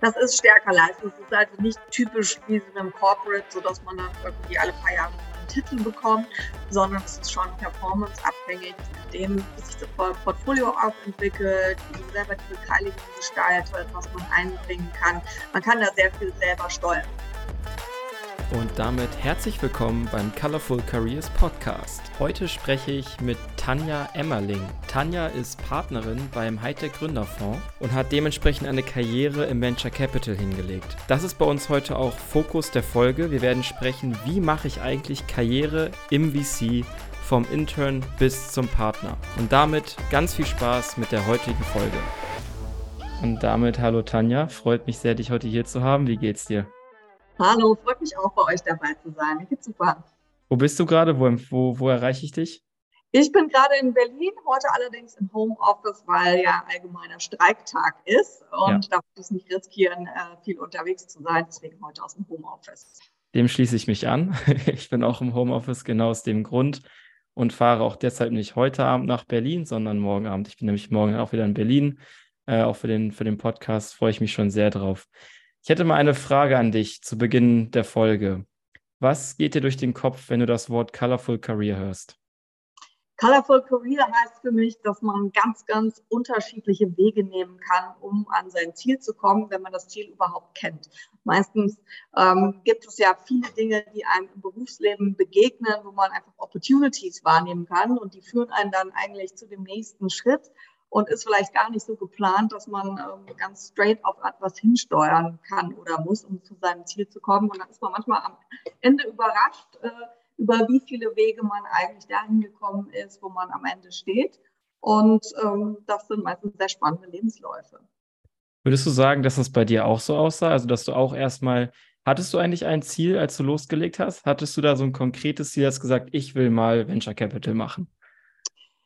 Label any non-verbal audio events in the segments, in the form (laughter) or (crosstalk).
Das ist stärker leistend. Es ist also nicht typisch wie so einem Corporate, sodass man dann irgendwie alle paar Jahre einen Titel bekommt, sondern es ist schon performanceabhängig, dem wie sich das Portfolio auch entwickelt, wie man selber die Beteiligung gestaltet, was man einbringen kann. Man kann da sehr viel selber steuern. Und damit herzlich willkommen beim Colorful Careers Podcast. Heute spreche ich mit Tanja Emmerling. Tanja ist Partnerin beim Hightech Gründerfonds und hat dementsprechend eine Karriere im Venture Capital hingelegt. Das ist bei uns heute auch Fokus der Folge. Wir werden sprechen, wie mache ich eigentlich Karriere im VC vom Intern bis zum Partner. Und damit ganz viel Spaß mit der heutigen Folge. Und damit hallo Tanja, freut mich sehr, dich heute hier zu haben. Wie geht's dir? Hallo, freut mich auch bei euch dabei zu sein. Mir geht's super. Wo bist du gerade? Wo, wo, wo erreiche ich dich? Ich bin gerade in Berlin, heute allerdings im Homeoffice, weil ja allgemeiner Streiktag ist und ja. da wollte ich nicht riskieren, äh, viel unterwegs zu sein, deswegen heute aus dem Homeoffice. Dem schließe ich mich an. (laughs) Ich bin auch im Homeoffice genau aus dem Grund und fahre auch deshalb nicht heute Abend nach Berlin, sondern morgen Abend. Ich bin nämlich morgen auch wieder in Berlin. Äh, auch für den, für den Podcast freue ich mich schon sehr drauf. Ich hätte mal eine Frage an dich zu Beginn der Folge. Was geht dir durch den Kopf, wenn du das Wort Colorful Career hörst? Colorful Career heißt für mich, dass man ganz, ganz unterschiedliche Wege nehmen kann, um an sein Ziel zu kommen, wenn man das Ziel überhaupt kennt. Meistens ähm, gibt es ja viele Dinge, die einem im Berufsleben begegnen, wo man einfach Opportunities wahrnehmen kann und die führen einen dann eigentlich zu dem nächsten Schritt und ist vielleicht gar nicht so geplant, dass man ähm, ganz straight auf etwas hinsteuern kann oder muss, um zu seinem Ziel zu kommen. Und dann ist man manchmal am Ende überrascht, äh, über wie viele Wege man eigentlich dahin gekommen ist, wo man am Ende steht. Und ähm, das sind meistens sehr spannende Lebensläufe. Würdest du sagen, dass das bei dir auch so aussah? Also, dass du auch erstmal, hattest du eigentlich ein Ziel, als du losgelegt hast? Hattest du da so ein konkretes Ziel, hast gesagt, ich will mal Venture Capital machen?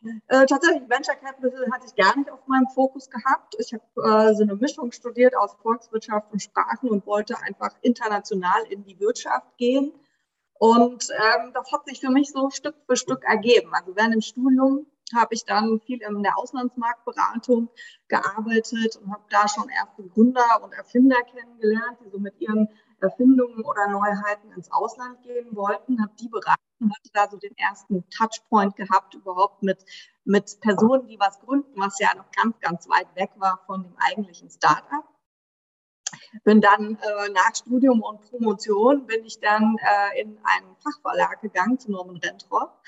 Äh, tatsächlich, Venture Capital hatte ich gar nicht auf meinem Fokus gehabt. Ich habe äh, so eine Mischung studiert aus Volkswirtschaft und Sprachen und wollte einfach international in die Wirtschaft gehen. Und ähm, das hat sich für mich so Stück für Stück ergeben. Also während dem Studium habe ich dann viel in der Auslandsmarktberatung gearbeitet und habe da schon erste Gründer und Erfinder kennengelernt, die so mit ihren Erfindungen oder Neuheiten ins Ausland gehen wollten, habe die beraten, hatte da so den ersten Touchpoint gehabt überhaupt mit, mit Personen, die was gründen, was ja noch ganz, ganz weit weg war von dem eigentlichen Startup. Bin dann äh, nach Studium und Promotion bin ich dann äh, in einen Fachverlag gegangen zu Norman Rentrop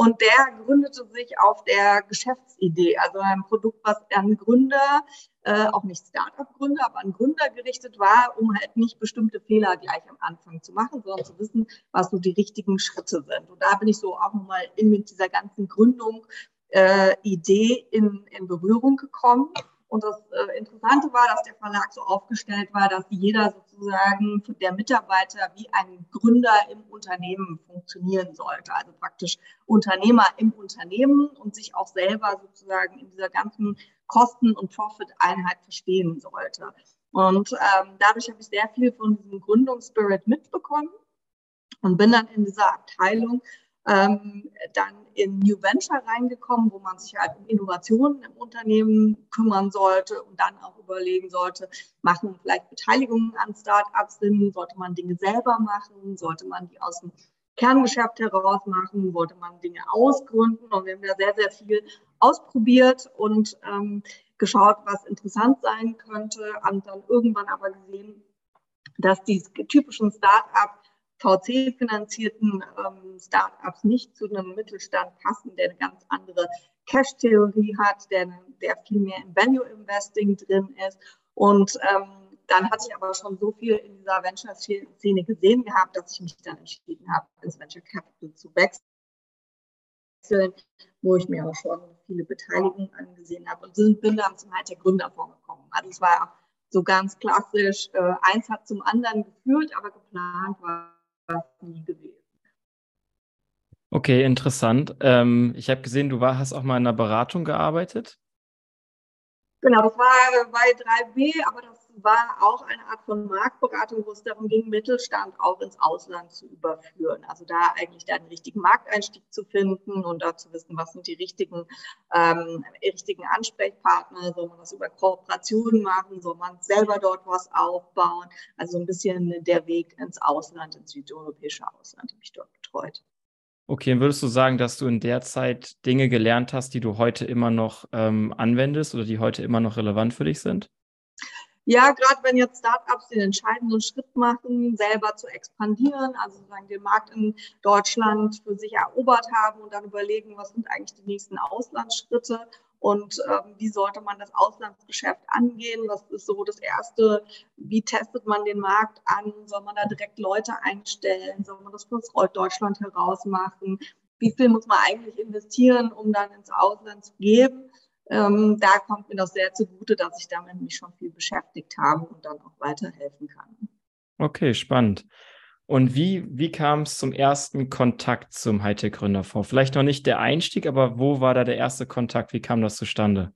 und der gründete sich auf der Geschäftsidee, also ein Produkt, was an Gründer, äh, auch nicht Start-up-Gründer, aber an Gründer gerichtet war, um halt nicht bestimmte Fehler gleich am Anfang zu machen, sondern zu wissen, was so die richtigen Schritte sind. Und da bin ich so auch nochmal mit dieser ganzen Gründung äh, Idee in, in Berührung gekommen. Und das äh, Interessante war, dass der Verlag so aufgestellt war, dass jeder sozusagen der Mitarbeiter wie ein Gründer im Unternehmen funktionieren sollte. Also praktisch Unternehmer im Unternehmen und sich auch selber sozusagen in dieser ganzen Kosten- und Profit-Einheit verstehen sollte. Und ähm, dadurch habe ich sehr viel von diesem Gründungsspirit mitbekommen und bin dann in dieser Abteilung ähm, dann in New Venture reingekommen, wo man sich halt um Innovationen im Unternehmen kümmern sollte und dann auch überlegen sollte, machen vielleicht Beteiligungen an Startups Sinn, sollte man Dinge selber machen, sollte man die aus dem Kerngeschäft heraus machen, wollte man Dinge ausgründen? Und wir haben da sehr, sehr viel ausprobiert und ähm, geschaut, was interessant sein könnte, und dann irgendwann aber gesehen, dass die typischen Start-up VC-finanzierten ähm, Startups nicht zu einem Mittelstand passen, der eine ganz andere Cash-Theorie hat, der, der viel mehr in Value-Investing drin ist. Und ähm, dann hatte ich aber schon so viel in dieser Venture-Szene gesehen gehabt, dass ich mich dann entschieden habe, ins Venture Capital zu wechseln, wo ich mir auch schon viele Beteiligungen angesehen habe und bin dann zum Halt der Gründerfonds gekommen. Also es war so ganz klassisch, äh, eins hat zum anderen geführt, aber geplant war nie gewesen. Okay, interessant. Ähm, ich habe gesehen, du war, hast auch mal in einer Beratung gearbeitet. Genau, das war bei 3B, aber das war auch eine Art von Marktberatung, wo es darum ging, Mittelstand auch ins Ausland zu überführen. Also da eigentlich den richtigen Markteinstieg zu finden und da zu wissen, was sind die richtigen, ähm, richtigen Ansprechpartner, soll man das über Kooperationen machen, soll man selber dort was aufbauen. Also ein bisschen der Weg ins Ausland, ins südeuropäische Ausland, habe ich dort betreut. Okay, würdest du sagen, dass du in der Zeit Dinge gelernt hast, die du heute immer noch ähm, anwendest oder die heute immer noch relevant für dich sind? Ja, gerade wenn jetzt Startups den entscheidenden Schritt machen, selber zu expandieren, also sozusagen den Markt in Deutschland für sich erobert haben und dann überlegen, was sind eigentlich die nächsten Auslandsschritte und ähm, wie sollte man das Auslandsgeschäft angehen? Was ist so das Erste? Wie testet man den Markt an? Soll man da direkt Leute einstellen? Soll man das von Deutschland heraus machen? Wie viel muss man eigentlich investieren, um dann ins Ausland zu gehen? Ähm, da kommt mir das sehr zugute, dass ich damit mich schon viel beschäftigt habe und dann auch weiterhelfen kann. Okay, spannend. Und wie, wie kam es zum ersten Kontakt zum Hightech-Gründerfonds? Vielleicht noch nicht der Einstieg, aber wo war da der erste Kontakt? Wie kam das zustande?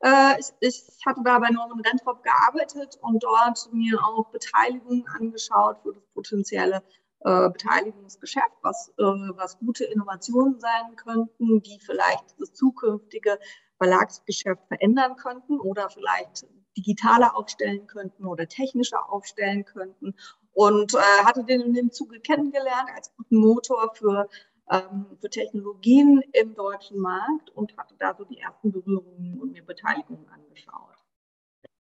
Äh, ich, ich, hatte da bei Norman Rentrop gearbeitet und dort mir auch Beteiligungen angeschaut für das potenzielle äh, Beteiligungsgeschäft, was, äh, was gute Innovationen sein könnten, die vielleicht das zukünftige Verlagsgeschäft verändern könnten oder vielleicht digitaler aufstellen könnten oder technischer aufstellen könnten. Und äh, hatte den in dem Zuge kennengelernt als guten Motor für, ähm, für Technologien im deutschen Markt und hatte da so die ersten Berührungen und mir Beteiligungen angeschaut.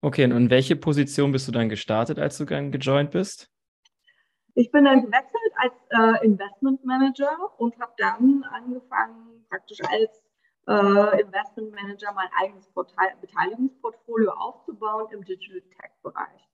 Okay, und in welche Position bist du dann gestartet, als du dann gejoint bist? Ich bin dann gewechselt als äh, Investment Manager und habe dann angefangen, praktisch als äh, Investment Manager mein eigenes Portal, Beteiligungsportfolio aufzubauen im Digital Tech Bereich.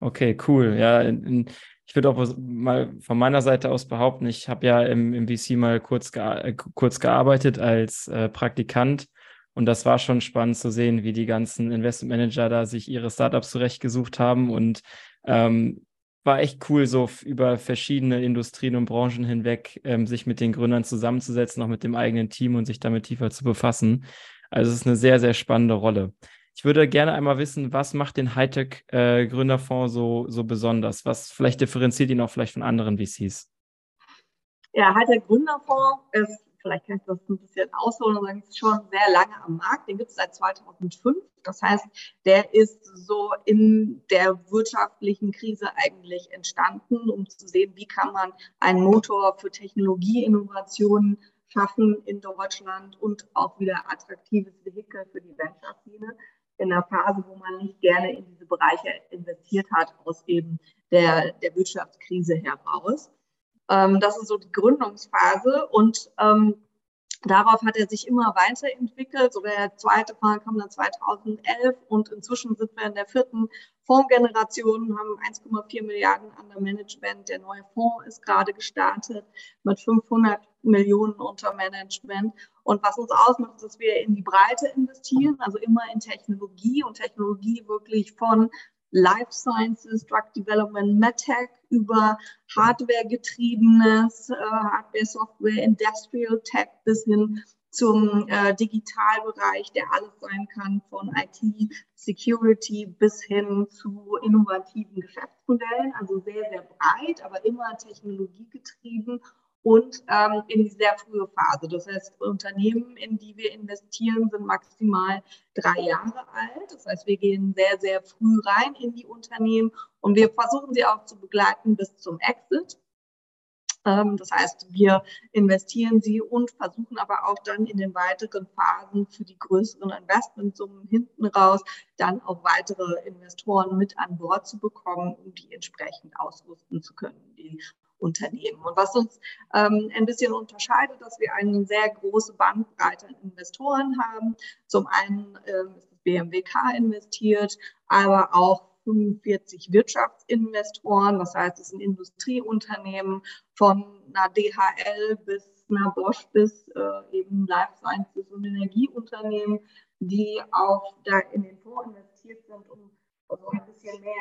Okay, cool. Ja, in, in, ich würde auch mal von meiner Seite aus behaupten, ich habe ja im, im VC mal kurz, gea äh, kurz gearbeitet als äh, Praktikant und das war schon spannend zu sehen, wie die ganzen Investment Manager da sich ihre Startups zurechtgesucht haben und ähm, war echt cool, so über verschiedene Industrien und Branchen hinweg ähm, sich mit den Gründern zusammenzusetzen, auch mit dem eigenen Team und sich damit tiefer zu befassen. Also es ist eine sehr, sehr spannende Rolle. Ich würde gerne einmal wissen, was macht den Hightech-Gründerfonds äh, so, so besonders? Was vielleicht differenziert ihn auch vielleicht von anderen VCs? Ja, Hightech Gründerfonds ist vielleicht kann ich das ein bisschen ausholen und sagen, ist schon sehr lange am Markt. Den gibt es seit 2005. Das heißt, der ist so in der wirtschaftlichen Krise eigentlich entstanden, um zu sehen, wie kann man einen Motor für Technologieinnovationen schaffen in Deutschland und auch wieder attraktives Vehikel für die Venture-Szene in einer Phase, wo man nicht gerne in diese Bereiche investiert hat, aus eben der, der Wirtschaftskrise heraus. Ähm, das ist so die Gründungsphase und ähm, darauf hat er sich immer weiterentwickelt. So der zweite Fonds kam dann 2011 und inzwischen sind wir in der vierten Fondsgeneration, haben 1,4 Milliarden an der Management. Der neue Fonds ist gerade gestartet mit 500 Millionen unter Management. Und was uns ausmacht, ist, dass wir in die Breite investieren, also immer in Technologie und Technologie wirklich von Life Sciences, Drug Development, MedTech über Hardware-getriebenes, äh, Hardware, Software, Industrial Tech bis hin zum äh, Digitalbereich, der alles sein kann, von IT, Security bis hin zu innovativen Geschäftsmodellen. Also sehr, sehr breit, aber immer technologiegetrieben und ähm, in die sehr frühe Phase. Das heißt, Unternehmen, in die wir investieren, sind maximal drei Jahre alt. Das heißt, wir gehen sehr, sehr früh rein in die Unternehmen und wir versuchen sie auch zu begleiten bis zum Exit. Ähm, das heißt, wir investieren sie und versuchen aber auch dann in den weiteren Phasen für die größeren Investmentsummen hinten raus dann auch weitere Investoren mit an Bord zu bekommen, um die entsprechend ausrüsten zu können, die Unternehmen. Und was uns ähm, ein bisschen unterscheidet, dass wir eine sehr große Bandbreite an Investoren haben. Zum einen ähm, ist das BMWK investiert, aber auch 45 Wirtschaftsinvestoren. Das heißt, es sind Industrieunternehmen von einer DHL bis einer Bosch bis äh, eben Life Sciences und Energieunternehmen, die auch da in den Fonds investiert sind, um also ein bisschen mehr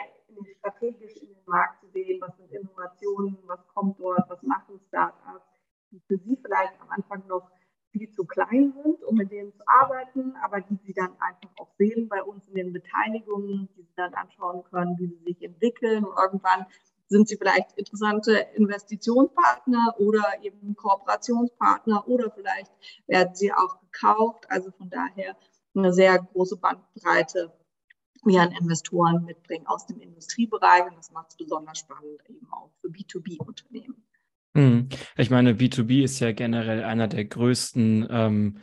strategisch in den Markt zu sehen, was sind Innovationen, was kommt dort, was machen Startups, die für sie vielleicht am Anfang noch viel zu klein sind, um mit denen zu arbeiten, aber die sie dann einfach sehen bei uns in den Beteiligungen, die Sie dann anschauen können, wie sie sich entwickeln. Und irgendwann sind sie vielleicht interessante Investitionspartner oder eben Kooperationspartner oder vielleicht werden sie auch gekauft. Also von daher eine sehr große Bandbreite wir an Investoren mitbringen aus dem Industriebereich. Und das macht es besonders spannend eben auch für B2B-Unternehmen. Hm. Ich meine, B2B ist ja generell einer der größten, ähm,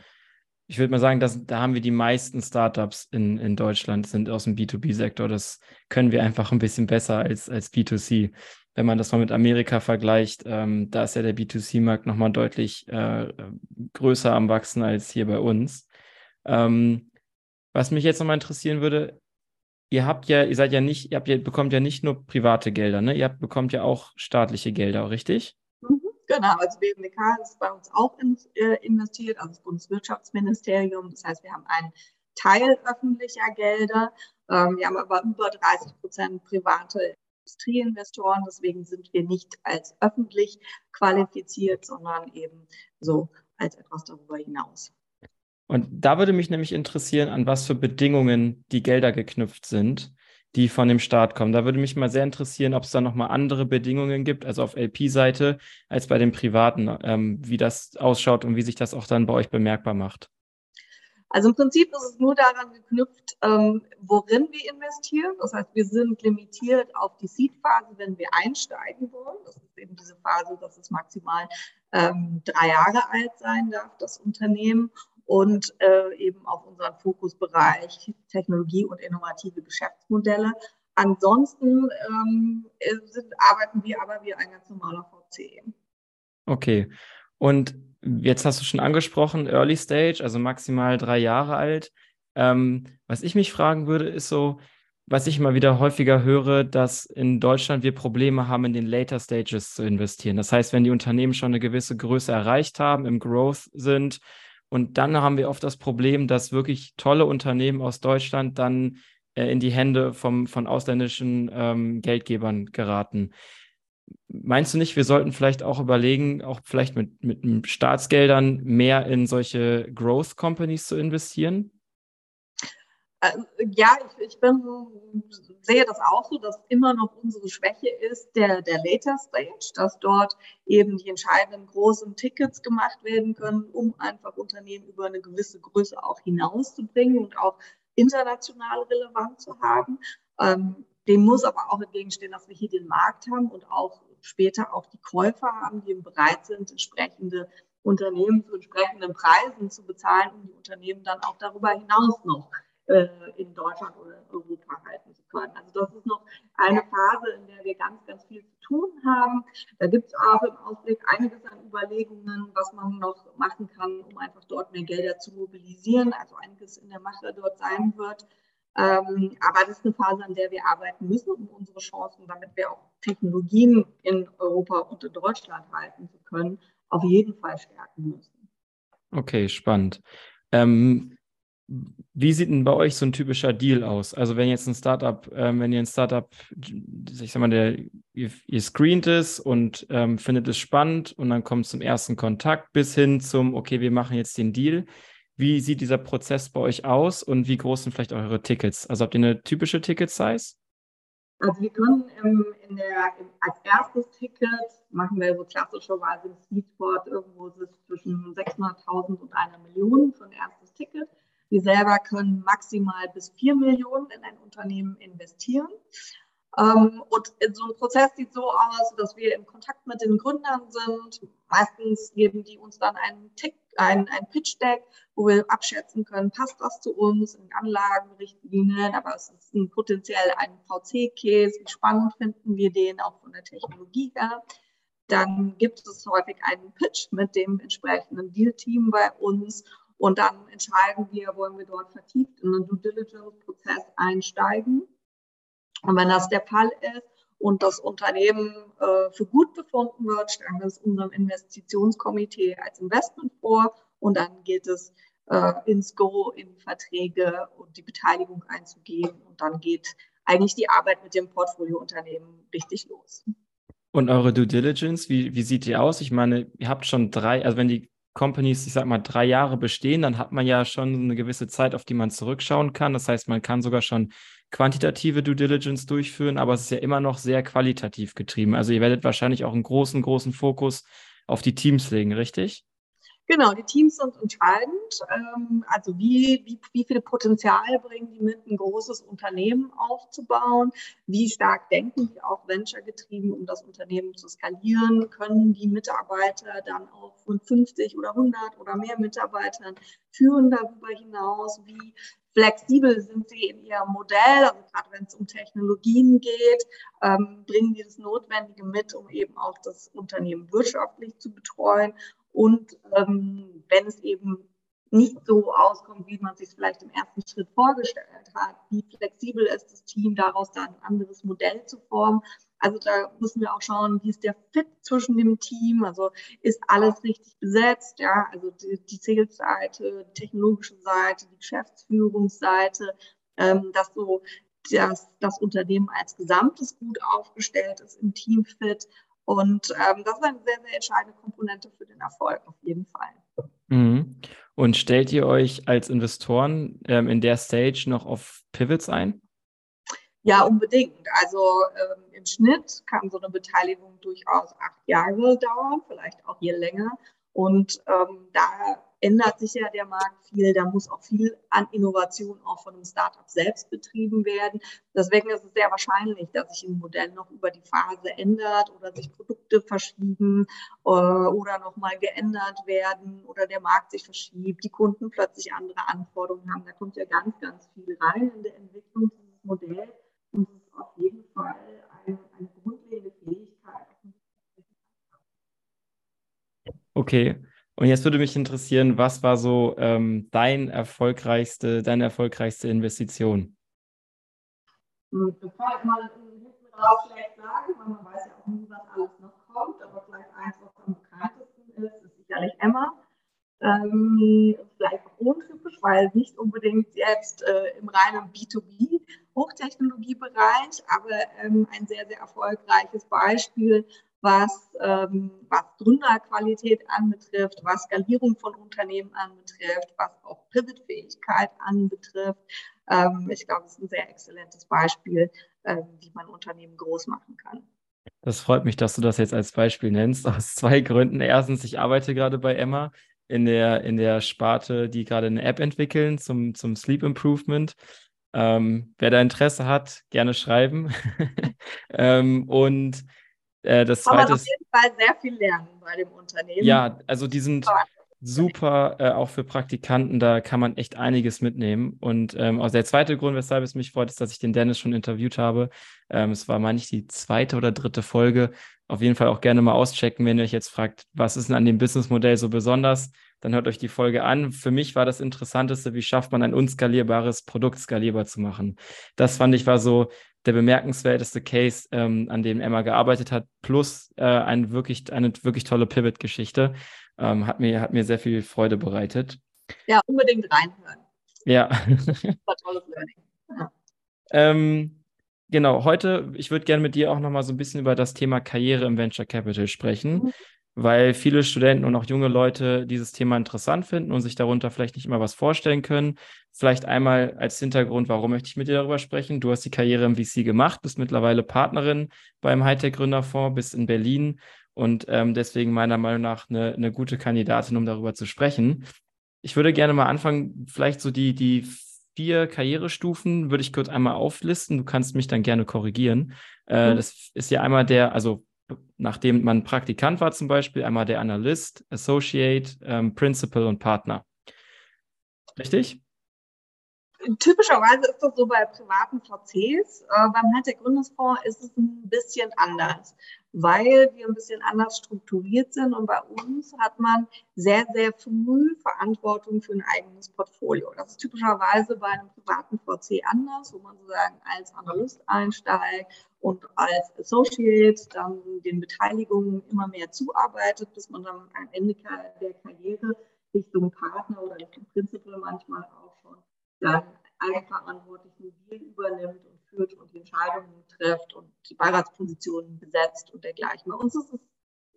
ich würde mal sagen, dass, da haben wir die meisten Startups in, in Deutschland, sind aus dem B2B-Sektor. Das können wir einfach ein bisschen besser als, als B2C. Wenn man das mal mit Amerika vergleicht, ähm, da ist ja der B2C-Markt nochmal deutlich äh, größer am Wachsen als hier bei uns. Ähm, was mich jetzt nochmal interessieren würde, ihr habt ja, ihr seid ja nicht, ihr, habt, ihr bekommt ja nicht nur private Gelder, ne? Ihr habt, bekommt ja auch staatliche Gelder, richtig? Mhm, genau, also BMWK ist bei uns auch in, äh, investiert, also das Bundeswirtschaftsministerium. Das heißt, wir haben einen Teil öffentlicher Gelder. Ähm, wir haben aber über 30 Prozent private Industrieinvestoren. Deswegen sind wir nicht als öffentlich qualifiziert, sondern eben so als etwas darüber hinaus. Und da würde mich nämlich interessieren, an was für Bedingungen die Gelder geknüpft sind, die von dem Staat kommen. Da würde mich mal sehr interessieren, ob es da nochmal andere Bedingungen gibt, also auf LP-Seite, als bei den Privaten, ähm, wie das ausschaut und wie sich das auch dann bei euch bemerkbar macht. Also im Prinzip ist es nur daran geknüpft, ähm, worin wir investieren. Das heißt, wir sind limitiert auf die Seed-Phase, wenn wir einsteigen wollen. Das ist eben diese Phase, dass es maximal ähm, drei Jahre alt sein darf, das Unternehmen und äh, eben auf unseren Fokusbereich Technologie und innovative Geschäftsmodelle. Ansonsten ähm, sind, arbeiten wir aber wie ein ganz normaler VC. Okay. Und jetzt hast du schon angesprochen, Early Stage, also maximal drei Jahre alt. Ähm, was ich mich fragen würde, ist so, was ich immer wieder häufiger höre, dass in Deutschland wir Probleme haben, in den Later Stages zu investieren. Das heißt, wenn die Unternehmen schon eine gewisse Größe erreicht haben, im Growth sind, und dann haben wir oft das Problem, dass wirklich tolle Unternehmen aus Deutschland dann äh, in die Hände vom, von ausländischen ähm, Geldgebern geraten. Meinst du nicht, wir sollten vielleicht auch überlegen, auch vielleicht mit, mit Staatsgeldern mehr in solche Growth Companies zu investieren? Ähm, ja, ich, ich bin, sehe das auch so, dass immer noch unsere Schwäche ist der, der Later Stage, dass dort eben die entscheidenden großen Tickets gemacht werden können, um einfach Unternehmen über eine gewisse Größe auch hinauszubringen und auch international relevant zu haben. Ähm, dem muss aber auch entgegenstehen, dass wir hier den Markt haben und auch später auch die Käufer haben, die bereit sind, entsprechende Unternehmen zu entsprechenden Preisen zu bezahlen, um die Unternehmen dann auch darüber hinaus noch äh, in Deutschland oder in Europa halten zu können. Also das ist noch eine Phase, in der wir ganz, ganz viel zu tun haben. Da gibt es auch im Ausblick einiges an Überlegungen, was man noch machen kann, um einfach dort mehr Gelder zu mobilisieren. Also einiges in der Mache dort sein wird. Ähm, aber das ist eine Phase, an der wir arbeiten müssen, um unsere Chancen, damit wir auch Technologien in Europa und in Deutschland halten zu können, auf jeden Fall stärken müssen. Okay, spannend. Ähm, wie sieht denn bei euch so ein typischer Deal aus? Also wenn jetzt ein Startup, ähm, wenn ihr ein Startup, ich sag mal, der, ihr, ihr screent es und ähm, findet es spannend und dann kommt zum ersten Kontakt bis hin zum, okay, wir machen jetzt den Deal. Wie sieht dieser Prozess bei euch aus und wie groß sind vielleicht eure Tickets? Also habt ihr eine typische Ticket-Size? Also wir können im, in der, im, als erstes Ticket machen wir so klassischerweise ein Seedboard irgendwo zwischen 600.000 und einer Million für ein erstes Ticket. Wir selber können maximal bis vier Millionen in ein Unternehmen investieren. Ähm, und so ein Prozess sieht so aus, dass wir in Kontakt mit den Gründern sind. Meistens geben die uns dann einen Tick, ein, ein Pitch-Deck, wo wir abschätzen können, passt das zu uns in Anlagenrichtlinien, aber es ist ein, potenziell ein VC-Case, wie spannend finden wir den auch von der Technologie her. Dann gibt es häufig einen Pitch mit dem entsprechenden Deal-Team bei uns und dann entscheiden wir, wollen wir dort vertieft in den Due Diligence-Prozess einsteigen. Und wenn das der Fall ist und das Unternehmen äh, für gut befunden wird, stellen wir es unserem Investitionskomitee als Investment vor und dann geht es äh, ins Go, in Verträge und die Beteiligung einzugehen. Und dann geht eigentlich die Arbeit mit dem Portfoliounternehmen richtig los. Und eure Due Diligence, wie, wie sieht die aus? Ich meine, ihr habt schon drei, also wenn die Companies, ich sag mal, drei Jahre bestehen, dann hat man ja schon eine gewisse Zeit, auf die man zurückschauen kann. Das heißt, man kann sogar schon quantitative Due Diligence durchführen, aber es ist ja immer noch sehr qualitativ getrieben. Also ihr werdet wahrscheinlich auch einen großen, großen Fokus auf die Teams legen, richtig? Genau, die Teams sind entscheidend. Ähm, also wie, wie, wie viel Potenzial bringen die mit, ein großes Unternehmen aufzubauen? Wie stark denken die auch venture-getrieben, um das Unternehmen zu skalieren? Können die Mitarbeiter dann auch von 50 oder 100 oder mehr Mitarbeitern führen darüber hinaus? Wie flexibel sind sie in ihrem Modell? Also gerade wenn es um Technologien geht, ähm, bringen die das Notwendige mit, um eben auch das Unternehmen wirtschaftlich zu betreuen? Und ähm, wenn es eben nicht so auskommt, wie man sich vielleicht im ersten Schritt vorgestellt hat, wie flexibel ist das Team, daraus dann ein anderes Modell zu formen. Also da müssen wir auch schauen, wie ist der Fit zwischen dem Team, also ist alles richtig besetzt, ja, also die, die Sales-Seite, die technologische Seite, die Geschäftsführungsseite, ähm, dass so dass das Unternehmen als Gesamtes gut aufgestellt ist im Teamfit und ähm, das ist eine sehr, sehr entscheidende Komponente für den Erfolg auf jeden Fall. Mhm. Und stellt ihr euch als Investoren ähm, in der Stage noch auf Pivots ein? Ja, unbedingt. Also ähm, im Schnitt kann so eine Beteiligung durchaus acht Jahre dauern, vielleicht auch je länger. Und ähm, da ändert sich ja der Markt viel. Da muss auch viel an Innovation auch von einem Startup selbst betrieben werden. Deswegen ist es sehr wahrscheinlich, dass sich ein Modell noch über die Phase ändert oder sich Produkte verschieben äh, oder nochmal geändert werden oder der Markt sich verschiebt, die Kunden plötzlich andere Anforderungen haben. Da kommt ja ganz, ganz viel rein in der Entwicklung dieses Modells. Und es ist auf jeden Fall eine, eine grundlegende Okay. Und jetzt würde mich interessieren, was war so ähm, dein erfolgreichste, deine erfolgreichste Investition? Kann ich mal raus schlecht sagen, weil man weiß ja auch nie, was alles noch kommt, aber vielleicht eins, was am bekanntesten ist, ist sicherlich Emma. Ähm, vielleicht auch untypisch, weil nicht unbedingt jetzt äh, im reinen B2B Hochtechnologiebereich, aber ähm, ein sehr, sehr erfolgreiches Beispiel was, ähm, was Gründerqualität anbetrifft, was Skalierung von Unternehmen anbetrifft, was auch Pivotfähigkeit anbetrifft. Ähm, ich glaube, es ist ein sehr exzellentes Beispiel, ähm, wie man Unternehmen groß machen kann. Das freut mich, dass du das jetzt als Beispiel nennst, aus zwei Gründen. Erstens, ich arbeite gerade bei Emma in der, in der Sparte, die gerade eine App entwickeln zum, zum Sleep Improvement. Ähm, wer da Interesse hat, gerne schreiben. (laughs) ähm, und äh, das Kann zweite man auf jeden Fall sehr viel lernen bei dem Unternehmen. Ja, also die sind super, äh, auch für Praktikanten, da kann man echt einiges mitnehmen. Und ähm, also der zweite Grund, weshalb es mich freut, ist, dass ich den Dennis schon interviewt habe. Ähm, es war, meine ich, die zweite oder dritte Folge. Auf jeden Fall auch gerne mal auschecken, wenn ihr euch jetzt fragt, was ist denn an dem Businessmodell so besonders? Dann hört euch die Folge an. Für mich war das Interessanteste, wie schafft man ein unskalierbares Produkt skalierbar zu machen. Das fand ich war so der bemerkenswerteste Case, ähm, an dem Emma gearbeitet hat, plus äh, ein wirklich, eine wirklich tolle Pivot-Geschichte. Ähm, hat, mir, hat mir sehr viel Freude bereitet. Ja, unbedingt reinhören. Ja. (laughs) war tolles Learning. Ähm, genau, heute, ich würde gerne mit dir auch nochmal so ein bisschen über das Thema Karriere im Venture Capital sprechen. Weil viele Studenten und auch junge Leute dieses Thema interessant finden und sich darunter vielleicht nicht immer was vorstellen können. Vielleicht einmal als Hintergrund, warum möchte ich mit dir darüber sprechen? Du hast die Karriere im VC gemacht, bist mittlerweile Partnerin beim Hightech Gründerfonds, bist in Berlin und ähm, deswegen meiner Meinung nach eine, eine gute Kandidatin, um darüber zu sprechen. Ich würde gerne mal anfangen, vielleicht so die, die vier Karrierestufen würde ich kurz einmal auflisten. Du kannst mich dann gerne korrigieren. Äh, mhm. Das ist ja einmal der, also nachdem man Praktikant war zum Beispiel, einmal der Analyst, Associate, ähm, Principal und Partner. Richtig? Typischerweise ist das so bei privaten VCs. Äh, beim Hightech Gründungsfonds ist es ein bisschen anders, weil wir ein bisschen anders strukturiert sind und bei uns hat man sehr, sehr früh Verantwortung für ein eigenes Portfolio. Das ist typischerweise bei einem privaten VC anders, wo man sozusagen als Analyst einsteigt und als Associate dann den Beteiligungen immer mehr zuarbeitet, bis man dann am Ende der Karriere Richtung Partner oder Richtung Principal manchmal auch schon dann eigenverantwortlich einen Deal übernimmt und führt und die Entscheidungen trifft und die Beiratspositionen besetzt und dergleichen. Bei uns ist es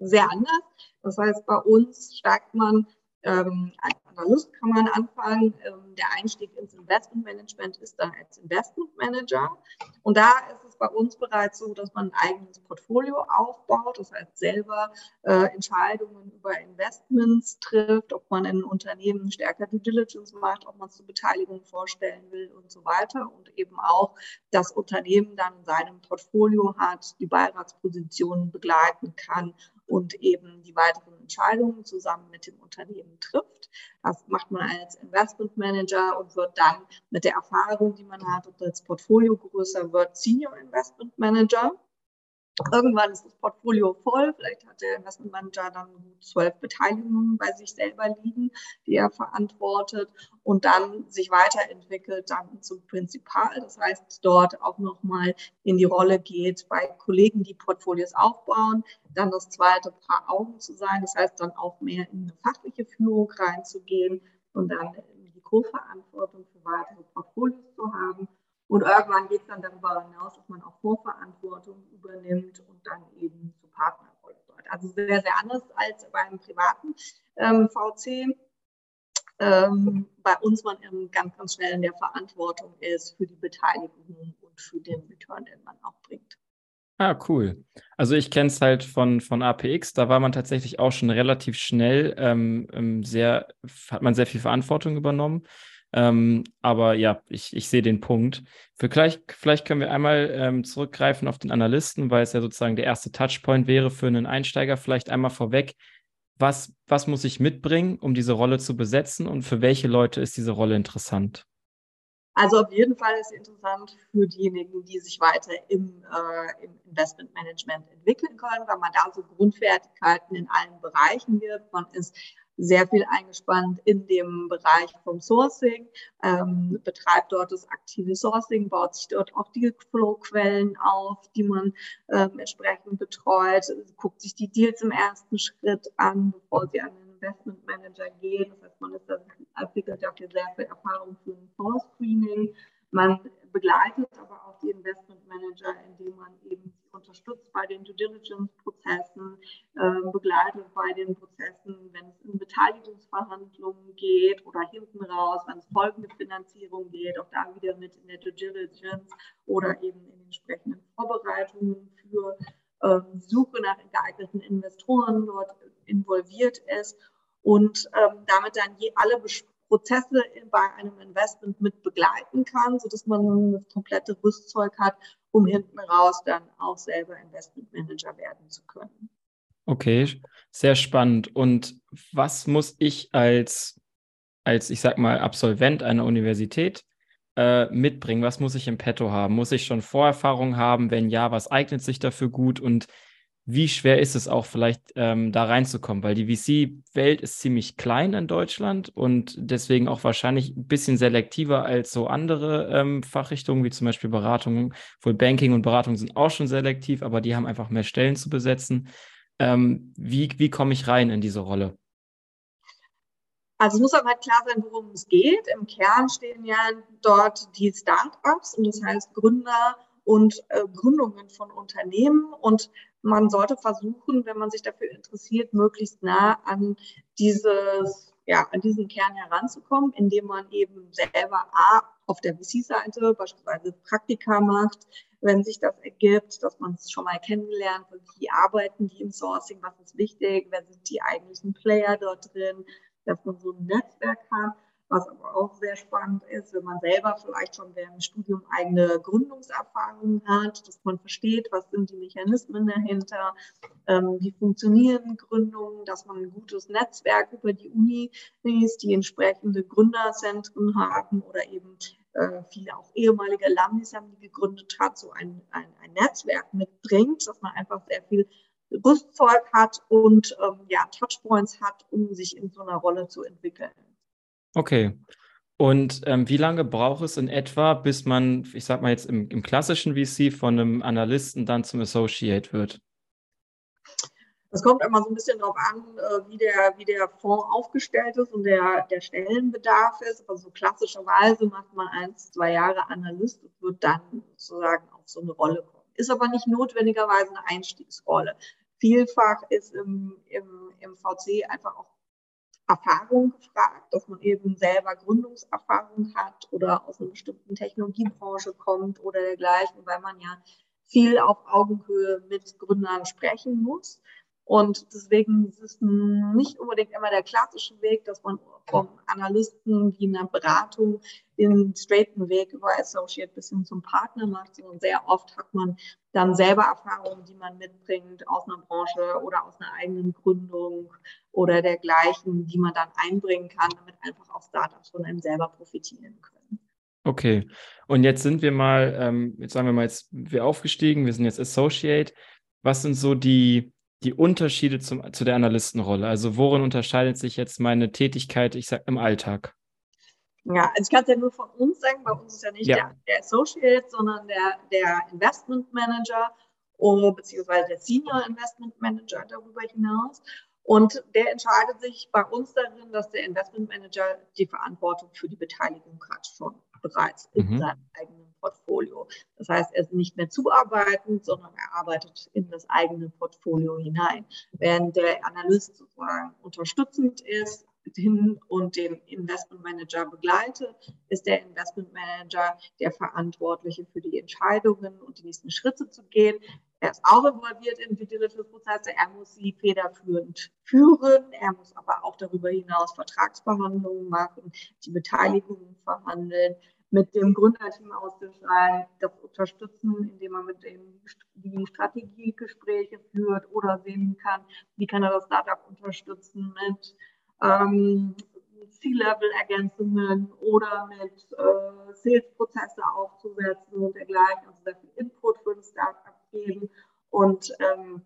sehr anders. Das heißt, bei uns steigt man ähm, als Analyst kann man anfangen. Ähm, der Einstieg ins Investmentmanagement ist dann als Investmentmanager. Und da ist es bei uns bereits so, dass man ein eigenes Portfolio aufbaut, das heißt selber äh, Entscheidungen über Investments trifft, ob man in Unternehmen stärker Due Diligence macht, ob man es zur Beteiligung vorstellen will und so weiter. Und eben auch das Unternehmen dann in seinem Portfolio hat, die Beiratspositionen begleiten kann und eben die weiteren Entscheidungen zusammen mit dem Unternehmen trifft. Das macht man als Investment Manager und wird dann mit der Erfahrung, die man hat und das Portfolio größer wird, Senior Investment Manager. Irgendwann ist das Portfolio voll. Vielleicht hat der Investmentmanager dann zwölf Beteiligungen bei sich selber liegen, die er verantwortet und dann sich weiterentwickelt dann zum Prinzipal. Das heißt, dort auch nochmal in die Rolle geht, bei Kollegen, die Portfolios aufbauen, dann das zweite Paar Augen zu sein. Das heißt, dann auch mehr in eine fachliche Führung reinzugehen und dann die Co-Verantwortung für weitere Portfolios zu haben und irgendwann geht es dann darüber hinaus, dass man auch Vorverantwortung übernimmt und dann eben zur Partnerrolle wird. Also sehr, sehr anders als beim privaten ähm, VC. Ähm, bei uns man ganz, ganz schnell in der Verantwortung ist für die Beteiligung und für den Return, den man auch bringt. Ah, cool. Also ich kenne es halt von, von APX, da war man tatsächlich auch schon relativ schnell ähm, ähm sehr, hat man sehr viel Verantwortung übernommen. Ähm, aber ja, ich, ich sehe den Punkt. Vielleicht, vielleicht können wir einmal ähm, zurückgreifen auf den Analysten, weil es ja sozusagen der erste Touchpoint wäre für einen Einsteiger. Vielleicht einmal vorweg, was, was muss ich mitbringen, um diese Rolle zu besetzen und für welche Leute ist diese Rolle interessant? Also auf jeden Fall ist sie interessant für diejenigen, die sich weiter im, äh, im Investmentmanagement entwickeln können, weil man da so Grundfertigkeiten in allen Bereichen wird. Man ist sehr viel eingespannt in dem Bereich vom Sourcing, ähm, betreibt dort das aktive Sourcing, baut sich dort auch Dealflow-Quellen auf, die man ähm, entsprechend betreut, guckt sich die Deals im ersten Schritt an, bevor sie an den Investment Manager gehen. Das heißt, man ist da, entwickelt ja auch sehr viel Erfahrung für ein Vorscreening. Man begleitet aber auch die Investment Manager, indem man eben unterstützt bei den Due Diligence-Prozessen, äh, begleitet bei den Prozessen, wenn es in Beteiligungsverhandlungen geht oder hinten raus, wenn es folgende Finanzierung geht, auch da wieder mit in der Due Diligence oder eben in den entsprechenden Vorbereitungen für ähm, Suche nach geeigneten Investoren dort involviert ist und ähm, damit dann je alle Besprechungen Prozesse bei einem Investment mit begleiten kann, sodass man das komplette Rüstzeug hat, um hinten raus dann auch selber Investmentmanager werden zu können. Okay, sehr spannend. Und was muss ich als, als ich sag mal, Absolvent einer Universität äh, mitbringen? Was muss ich im Petto haben? Muss ich schon Vorerfahrung haben? Wenn ja, was eignet sich dafür gut? Und wie schwer ist es auch vielleicht ähm, da reinzukommen? Weil die VC-Welt ist ziemlich klein in Deutschland und deswegen auch wahrscheinlich ein bisschen selektiver als so andere ähm, Fachrichtungen, wie zum Beispiel Beratung. Wohl Banking und Beratung sind auch schon selektiv, aber die haben einfach mehr Stellen zu besetzen. Ähm, wie, wie komme ich rein in diese Rolle? Also es muss aber halt klar sein, worum es geht. Im Kern stehen ja dort die Startups und das heißt Gründer und äh, Gründungen von Unternehmen. Und man sollte versuchen, wenn man sich dafür interessiert, möglichst nah an dieses, ja, an diesen Kern heranzukommen, indem man eben selber A, auf der VC-Seite beispielsweise Praktika macht, wenn sich das ergibt, dass man es schon mal kennenlernt, wie arbeiten die im Sourcing, was ist wichtig, wer sind die eigentlichen Player dort drin, dass man so ein Netzwerk hat was aber auch sehr spannend ist, wenn man selber vielleicht schon während dem Studium eigene Gründungserfahrungen hat, dass man versteht, was sind die Mechanismen dahinter, ähm, wie funktionieren Gründungen, dass man ein gutes Netzwerk über die Uni ist, die entsprechende Gründerzentren haben oder eben äh, viele auch ehemalige Alumnis haben, die gegründet hat, so ein, ein, ein Netzwerk mitbringt, dass man einfach sehr viel Rüstzeug hat und ähm, ja, Touchpoints hat, um sich in so einer Rolle zu entwickeln. Okay. Und ähm, wie lange braucht es in etwa, bis man, ich sag mal jetzt im, im klassischen VC von einem Analysten dann zum Associate wird? Das kommt immer so ein bisschen darauf an, äh, wie der, wie der Fonds aufgestellt ist und der, der Stellenbedarf ist. Also klassischerweise macht man eins, zwei Jahre Analyst und wird dann sozusagen auf so eine Rolle kommen. Ist aber nicht notwendigerweise eine Einstiegsrolle. Vielfach ist im, im, im VC einfach auch Erfahrung gefragt, dass man eben selber Gründungserfahrung hat oder aus einer bestimmten Technologiebranche kommt oder dergleichen, weil man ja viel auf Augenhöhe mit Gründern sprechen muss. Und deswegen ist es nicht unbedingt immer der klassische Weg, dass man vom Analysten wie in einer Beratung den straighten Weg über Associate bis hin zum Partner macht, sondern sehr oft hat man dann selber Erfahrungen, die man mitbringt aus einer Branche oder aus einer eigenen Gründung oder dergleichen, die man dann einbringen kann, damit einfach auch Startups von einem selber profitieren können. Okay, und jetzt sind wir mal, ähm, jetzt sagen wir mal, jetzt wir aufgestiegen, wir sind jetzt Associate. Was sind so die, die Unterschiede zum, zu der Analystenrolle? Also worin unterscheidet sich jetzt meine Tätigkeit, ich sag, im Alltag? Ja, also ich kann es ja nur von uns sagen, bei uns ist ja nicht ja. Der, der, Associate, sondern der, der Investment Manager oder beziehungsweise der Senior Investment Manager darüber hinaus. Und der entscheidet sich bei uns darin, dass der Investment Manager die Verantwortung für die Beteiligung hat, schon bereits in mhm. seinem eigenen Portfolio. Das heißt, er ist nicht mehr zuarbeitend, sondern er arbeitet in das eigene Portfolio hinein. Während der Analyst sozusagen unterstützend ist, hin und den Investment Manager begleitet, ist der Investment Manager der Verantwortliche für die Entscheidungen und die nächsten Schritte zu gehen. Er ist auch involviert in Due Diligence-Prozesse. Er muss sie federführend führen. Er muss aber auch darüber hinaus Vertragsverhandlungen machen, die Beteiligungen verhandeln, mit dem Gründerteam auszuschreiben, das unterstützen, indem man mit dem die Strategiegespräche führt oder sehen kann, wie kann er das Startup unterstützen mit ähm, C-Level-Ergänzungen oder mit äh, Sales-Prozesse aufzusetzen und dergleichen, also sehr viel Input für das Startup geben und ähm,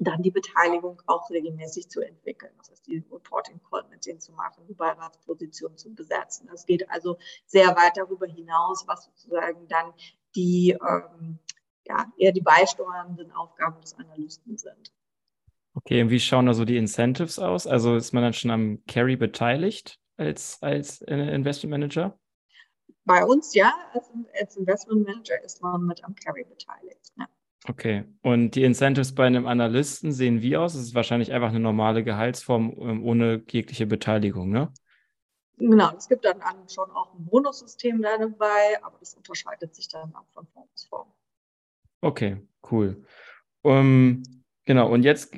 dann die Beteiligung auch regelmäßig zu entwickeln. Das heißt, die Reporting Call mit denen zu machen, die Beiratsposition zu besetzen. Das geht also sehr weit darüber hinaus, was sozusagen dann die ähm, ja, eher die beisteuernden Aufgaben des Analysten sind. Okay, und wie schauen da so die Incentives aus? Also ist man dann schon am Carry beteiligt als, als Investment Manager? Bei uns ja, als, als Investment Manager ist man mit am Carry beteiligt. Ja. Okay, und die Incentives bei einem Analysten sehen wie aus? Es ist wahrscheinlich einfach eine normale Gehaltsform ähm, ohne jegliche Beteiligung, ne? Genau, es gibt dann schon auch ein Bonussystem dabei, aber das unterscheidet sich dann auch von Form zu Form. Okay, cool. Um, Genau, und jetzt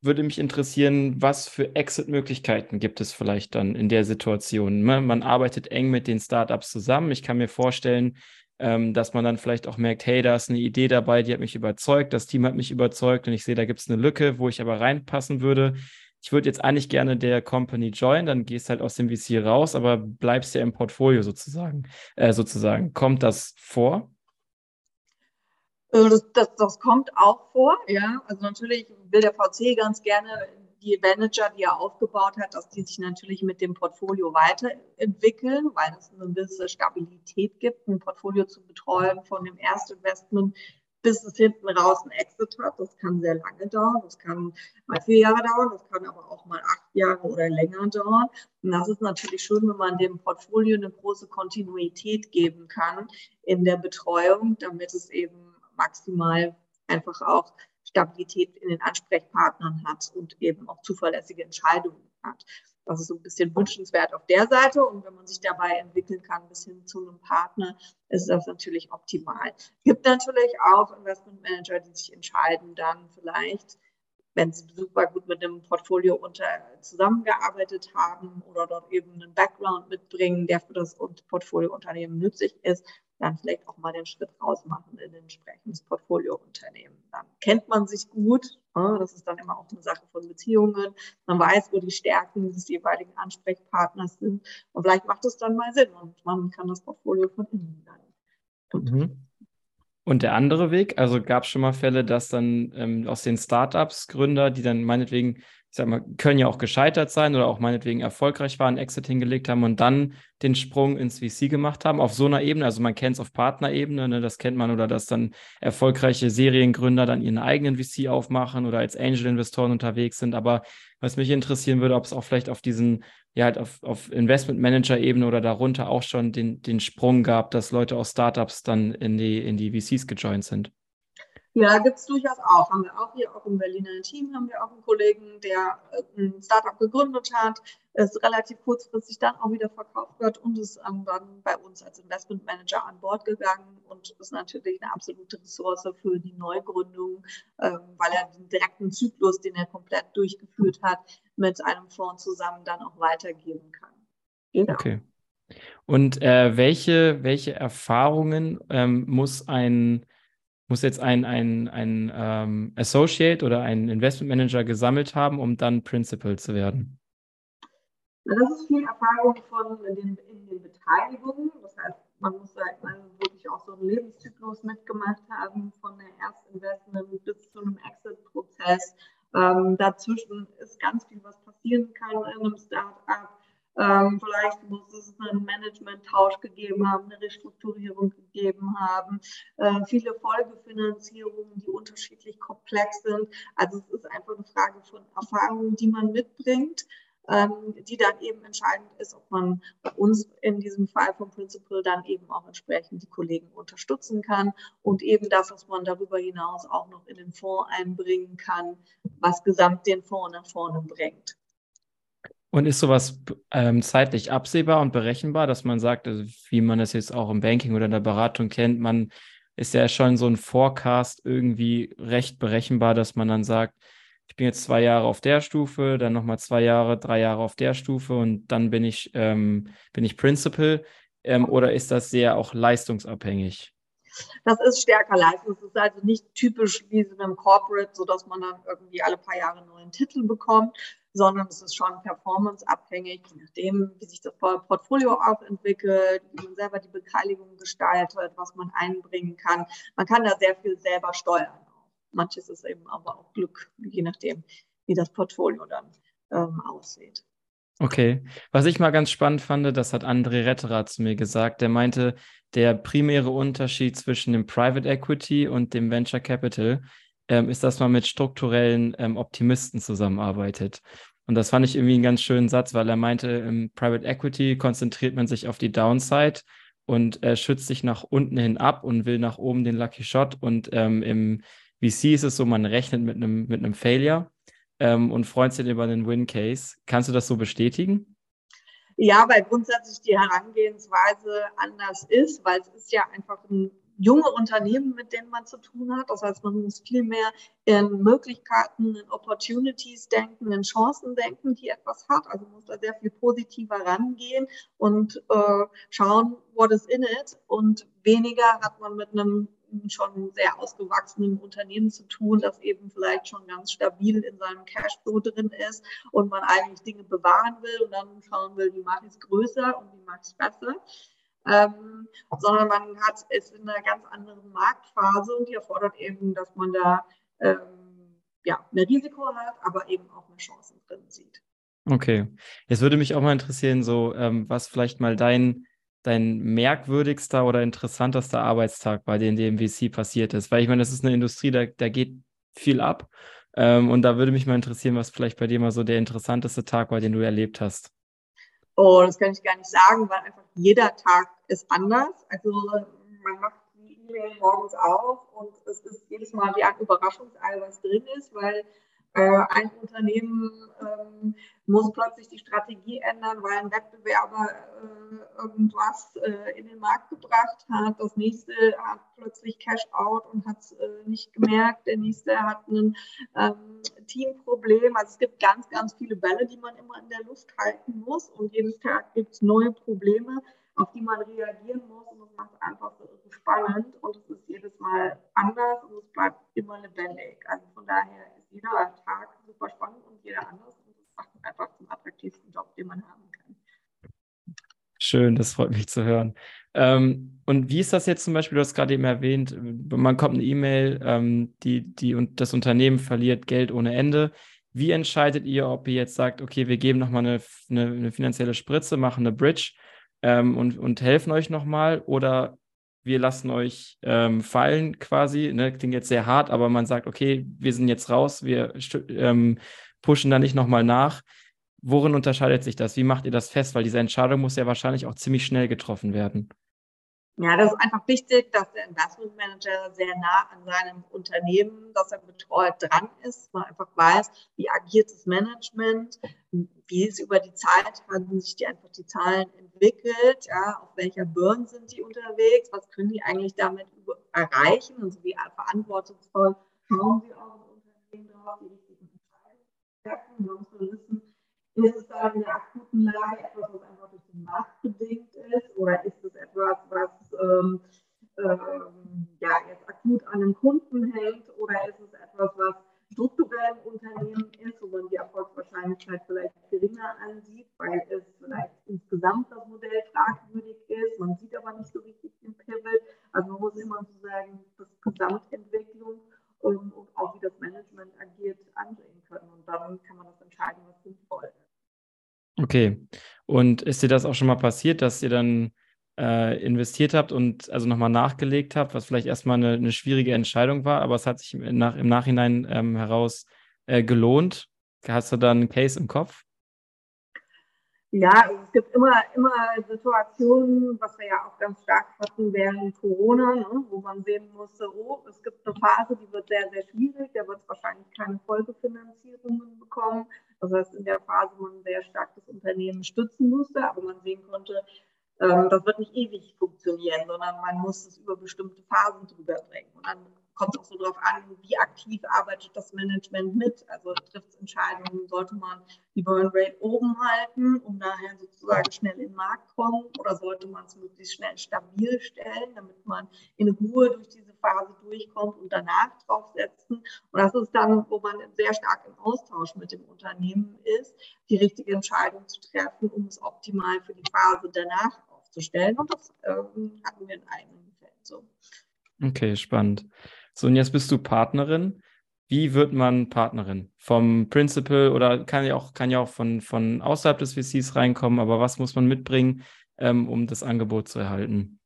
würde mich interessieren, was für Exit-Möglichkeiten gibt es vielleicht dann in der Situation? Ne? Man arbeitet eng mit den Startups zusammen. Ich kann mir vorstellen, ähm, dass man dann vielleicht auch merkt, hey, da ist eine Idee dabei, die hat mich überzeugt, das Team hat mich überzeugt und ich sehe, da gibt es eine Lücke, wo ich aber reinpassen würde. Ich würde jetzt eigentlich gerne der Company join, dann gehst halt aus dem VC raus, aber bleibst ja im Portfolio sozusagen. Äh, sozusagen. Kommt das vor? Äh, das, das, das kommt auch vor, ja. Also natürlich will der VC ganz gerne die Manager, die er aufgebaut hat, dass die sich natürlich mit dem Portfolio weiterentwickeln, weil es eine gewisse Stabilität gibt, ein Portfolio zu betreuen von dem Erstinvestment bis es hinten raus ein Exit hat. Das kann sehr lange dauern. Das kann mal vier Jahre dauern. Das kann aber auch mal acht Jahre oder länger dauern. Und das ist natürlich schön, wenn man dem Portfolio eine große Kontinuität geben kann in der Betreuung, damit es eben maximal einfach auch Stabilität in den Ansprechpartnern hat und eben auch zuverlässige Entscheidungen hat. Das ist so ein bisschen wünschenswert auf der Seite. Und wenn man sich dabei entwickeln kann bis hin zu einem Partner, ist das natürlich optimal. Es gibt natürlich auch Investmentmanager, die sich entscheiden, dann vielleicht wenn sie super gut mit einem Portfolio unter, zusammengearbeitet haben oder dort eben einen Background mitbringen, der für das Portfoliounternehmen nützlich ist, dann vielleicht auch mal den Schritt rausmachen in ein entsprechendes Portfoliounternehmen. Dann kennt man sich gut. Ne? Das ist dann immer auch eine Sache von Beziehungen. Man weiß, wo die Stärken des jeweiligen Ansprechpartners sind. Und vielleicht macht es dann mal Sinn und man kann das Portfolio von innen dann. Mhm. Und der andere Weg, also gab es schon mal Fälle, dass dann ähm, aus den Startups Gründer, die dann meinetwegen, ich sag mal, können ja auch gescheitert sein oder auch meinetwegen erfolgreich waren, Exit hingelegt haben und dann den Sprung ins VC gemacht haben, auf so einer Ebene, also man kennt es auf Partnerebene, ne, das kennt man, oder dass dann erfolgreiche Seriengründer dann ihren eigenen VC aufmachen oder als Angel-Investoren unterwegs sind. Aber was mich interessieren würde, ob es auch vielleicht auf diesen ja halt auf, auf Investment-Manager-Ebene oder darunter auch schon den, den Sprung gab, dass Leute aus Startups dann in die, in die VCs gejoint sind? Ja, gibt es durchaus auch. Haben wir auch hier, auch im Berliner Team haben wir auch einen Kollegen, der äh, ein Startup gegründet hat, es relativ kurzfristig dann auch wieder verkauft wird und ist ähm, dann bei uns als Investment Manager an Bord gegangen und ist natürlich eine absolute Ressource für die Neugründung, ähm, weil er den direkten Zyklus, den er komplett durchgeführt hat, mit einem Fonds zusammen dann auch weitergeben kann. Genau. Okay. Und äh, welche, welche Erfahrungen ähm, muss ein muss jetzt ein, ein, ein ähm, Associate oder ein Investment Manager gesammelt haben, um dann Principal zu werden? Das ist viel Erfahrung von in den, in den Beteiligungen. Das heißt, man muss halt wirklich auch so einen Lebenszyklus mitgemacht haben, von der Erstinvestment bis zu einem Exit-Prozess. Ähm, dazwischen ist ganz viel, was passieren kann in einem Startup. Ähm, vielleicht muss es einen Management-Tausch gegeben haben, eine Restrukturierung gegeben haben, äh, viele Folgefinanzierungen, die unterschiedlich komplex sind. Also es ist einfach eine Frage von Erfahrungen, die man mitbringt, ähm, die dann eben entscheidend ist, ob man bei uns in diesem Fall vom Principal dann eben auch entsprechend die Kollegen unterstützen kann und eben das, was man darüber hinaus auch noch in den Fonds einbringen kann, was gesamt den Fonds nach vorne bringt. Und ist sowas ähm, zeitlich absehbar und berechenbar, dass man sagt, also wie man das jetzt auch im Banking oder in der Beratung kennt, man ist ja schon so ein Forecast irgendwie recht berechenbar, dass man dann sagt, ich bin jetzt zwei Jahre auf der Stufe, dann nochmal zwei Jahre, drei Jahre auf der Stufe und dann bin ich, ähm, bin ich Principal. Ähm, oder ist das sehr auch leistungsabhängig? Das ist stärker Leistung. Es ist also nicht typisch wie in einem Corporate, sodass man dann irgendwie alle paar Jahre einen neuen Titel bekommt, sondern es ist schon performanceabhängig, je nachdem, wie sich das Portfolio auch entwickelt, wie man selber die Beteiligung gestaltet, was man einbringen kann. Man kann da sehr viel selber steuern. Manches ist eben aber auch Glück, je nachdem, wie das Portfolio dann ähm, aussieht. Okay. Was ich mal ganz spannend fand, das hat André Retterer zu mir gesagt. Der meinte, der primäre Unterschied zwischen dem Private Equity und dem Venture Capital ähm, ist, dass man mit strukturellen ähm, Optimisten zusammenarbeitet. Und das fand ich irgendwie einen ganz schönen Satz, weil er meinte, im Private Equity konzentriert man sich auf die Downside und äh, schützt sich nach unten hin ab und will nach oben den Lucky Shot. Und ähm, im VC ist es so, man rechnet mit einem mit einem Failure ähm, und freut sich über einen Win-Case. Kannst du das so bestätigen? Ja, weil grundsätzlich die Herangehensweise anders ist, weil es ist ja einfach ein junge Unternehmen, mit denen man zu tun hat. Das heißt, man muss viel mehr in Möglichkeiten, in Opportunities denken, in Chancen denken, die etwas hat. Also muss da sehr viel positiver rangehen und äh, schauen, what is in it. Und weniger hat man mit einem schon sehr ausgewachsenen Unternehmen zu tun, das eben vielleicht schon ganz stabil in seinem Cashflow drin ist und man eigentlich Dinge bewahren will und dann schauen will, wie mache ich es größer und wie mache ich es besser ähm, sondern man hat es in einer ganz anderen Marktphase und die erfordert eben, dass man da ähm, ja, mehr Risiko hat, aber eben auch mehr Chancen drin sieht. Okay. Jetzt würde mich auch mal interessieren, so ähm, was vielleicht mal dein, dein merkwürdigster oder interessantester Arbeitstag bei den DMVC passiert ist. Weil ich meine, das ist eine Industrie, da, da geht viel ab. Ähm, und da würde mich mal interessieren, was vielleicht bei dir mal so der interessanteste Tag war, den du erlebt hast. Oh, das kann ich gar nicht sagen, weil einfach jeder Tag ist anders. Also man macht die E-Mail morgens auf und es ist jedes Mal wie ein Überraschungsei, was drin ist, weil ein Unternehmen ähm, muss plötzlich die Strategie ändern, weil ein Wettbewerber äh, irgendwas äh, in den Markt gebracht hat. Das nächste hat plötzlich Cash-out und hat es äh, nicht gemerkt. Der nächste hat ein ähm, Teamproblem. Also es gibt ganz, ganz viele Bälle, die man immer in der Luft halten muss. Und jedes Tag gibt es neue Probleme, auf die man reagieren muss. Und das macht einfach so spannend. Und es ist jedes Mal anders und es bleibt immer lebendig. Also von daher jeder Tag super spannend und jeder anders. Und das macht es einfach zum attraktivsten Job, den man haben kann. Schön, das freut mich zu hören. Ähm, und wie ist das jetzt zum Beispiel, du hast gerade eben erwähnt, man kommt eine E-Mail, ähm, die, die und das Unternehmen verliert Geld ohne Ende. Wie entscheidet ihr, ob ihr jetzt sagt, okay, wir geben nochmal eine, eine, eine finanzielle Spritze, machen eine Bridge ähm, und, und helfen euch nochmal oder wir lassen euch ähm, fallen quasi. Ne? Klingt jetzt sehr hart, aber man sagt, okay, wir sind jetzt raus, wir ähm, pushen da nicht nochmal nach. Worin unterscheidet sich das? Wie macht ihr das fest? Weil diese Entscheidung muss ja wahrscheinlich auch ziemlich schnell getroffen werden. Ja, das ist einfach wichtig, dass der Investment Manager sehr nah an seinem Unternehmen, das er betreut, dran ist. Man einfach weiß, wie agiert das Management, wie ist über die Zeit, haben sich die einfach die Zahlen entwickelt, ja, auf welcher Burn sind die unterwegs, was können die eigentlich damit erreichen und so wie verantwortungsvoll schauen sie auch im Unternehmen drauf, die richtigen Entscheidungen treffen. Man muss wissen, ist es da in der akuten Lage etwas, was einfach durch den Markt bedingt ist oder ist es etwas, was ähm, ähm, ja, jetzt akut an einem Kunden hängt oder ist es etwas, was strukturell im Unternehmen ist, wo man die Erfolgswahrscheinlichkeit vielleicht geringer ansieht, weil es vielleicht insgesamt das Modell fragwürdig ist. Man sieht aber nicht so richtig den Pivot. Also man muss immer sozusagen das Gesamtentwicklung ähm, und auch wie das Management agiert ansehen können. Und dann kann man das entscheiden, was sinnvoll ist. Okay. Und ist dir das auch schon mal passiert, dass ihr dann äh, investiert habt und also nochmal nachgelegt habt, was vielleicht erstmal eine, eine, schwierige Entscheidung war, aber es hat sich im, nach, im Nachhinein ähm, heraus äh, gelohnt. Hast du dann einen Case im Kopf? Ja, es gibt immer, immer Situationen, was wir ja auch ganz stark hatten während Corona, ne, wo man sehen musste, oh, es gibt eine Phase, die wird sehr, sehr schwierig, da wird es wahrscheinlich keine Folgefinanzierungen bekommen. Das heißt, in der Phase man sehr stark das Unternehmen stützen musste, aber man sehen konnte, ähm, das wird nicht ewig funktionieren, sondern man muss es über bestimmte Phasen drüber bringen. Und dann kommt auch so darauf an, wie aktiv arbeitet das Management mit. Also trifft Entscheidungen, sollte man die Burn Rate oben halten, um daher sozusagen schnell in den Markt kommen, oder sollte man es möglichst schnell stabil stellen, damit man in Ruhe durch diese Phase durchkommt und danach draufsetzen. Und das ist dann, wo man sehr stark im Austausch mit dem Unternehmen ist, die richtige Entscheidung zu treffen, um es optimal für die Phase danach aufzustellen. Und das ähm, hatten wir in einigen Fällen so. Okay, spannend. So, und jetzt bist du Partnerin. Wie wird man Partnerin? Vom Principal oder kann ja auch, kann ja auch von, von außerhalb des VCs reinkommen, aber was muss man mitbringen, ähm, um das Angebot zu erhalten?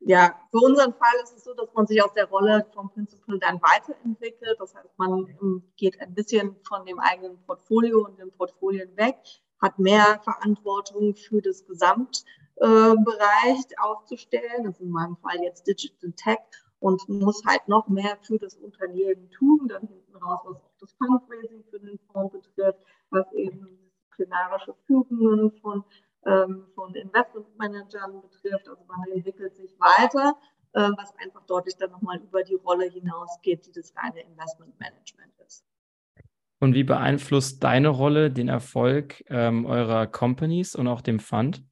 Ja, für unseren Fall ist es so, dass man sich aus der Rolle vom Principal dann weiterentwickelt. Das heißt, man ähm, geht ein bisschen von dem eigenen Portfolio und den Portfolien weg, hat mehr Verantwortung für das Gesamtbereich äh, aufzustellen. Das ist in meinem Fall jetzt Digital Tech und muss halt noch mehr für das Unternehmen tun, dann hinten raus, was auch das Fundraising für den Fonds betrifft, was eben disziplinarische Führungen von, ähm, von Investmentmanagern betrifft. Also man entwickelt sich weiter, äh, was einfach deutlich dann nochmal über die Rolle hinausgeht, die das reine Investmentmanagement ist. Und wie beeinflusst deine Rolle den Erfolg ähm, eurer Companies und auch dem Fund?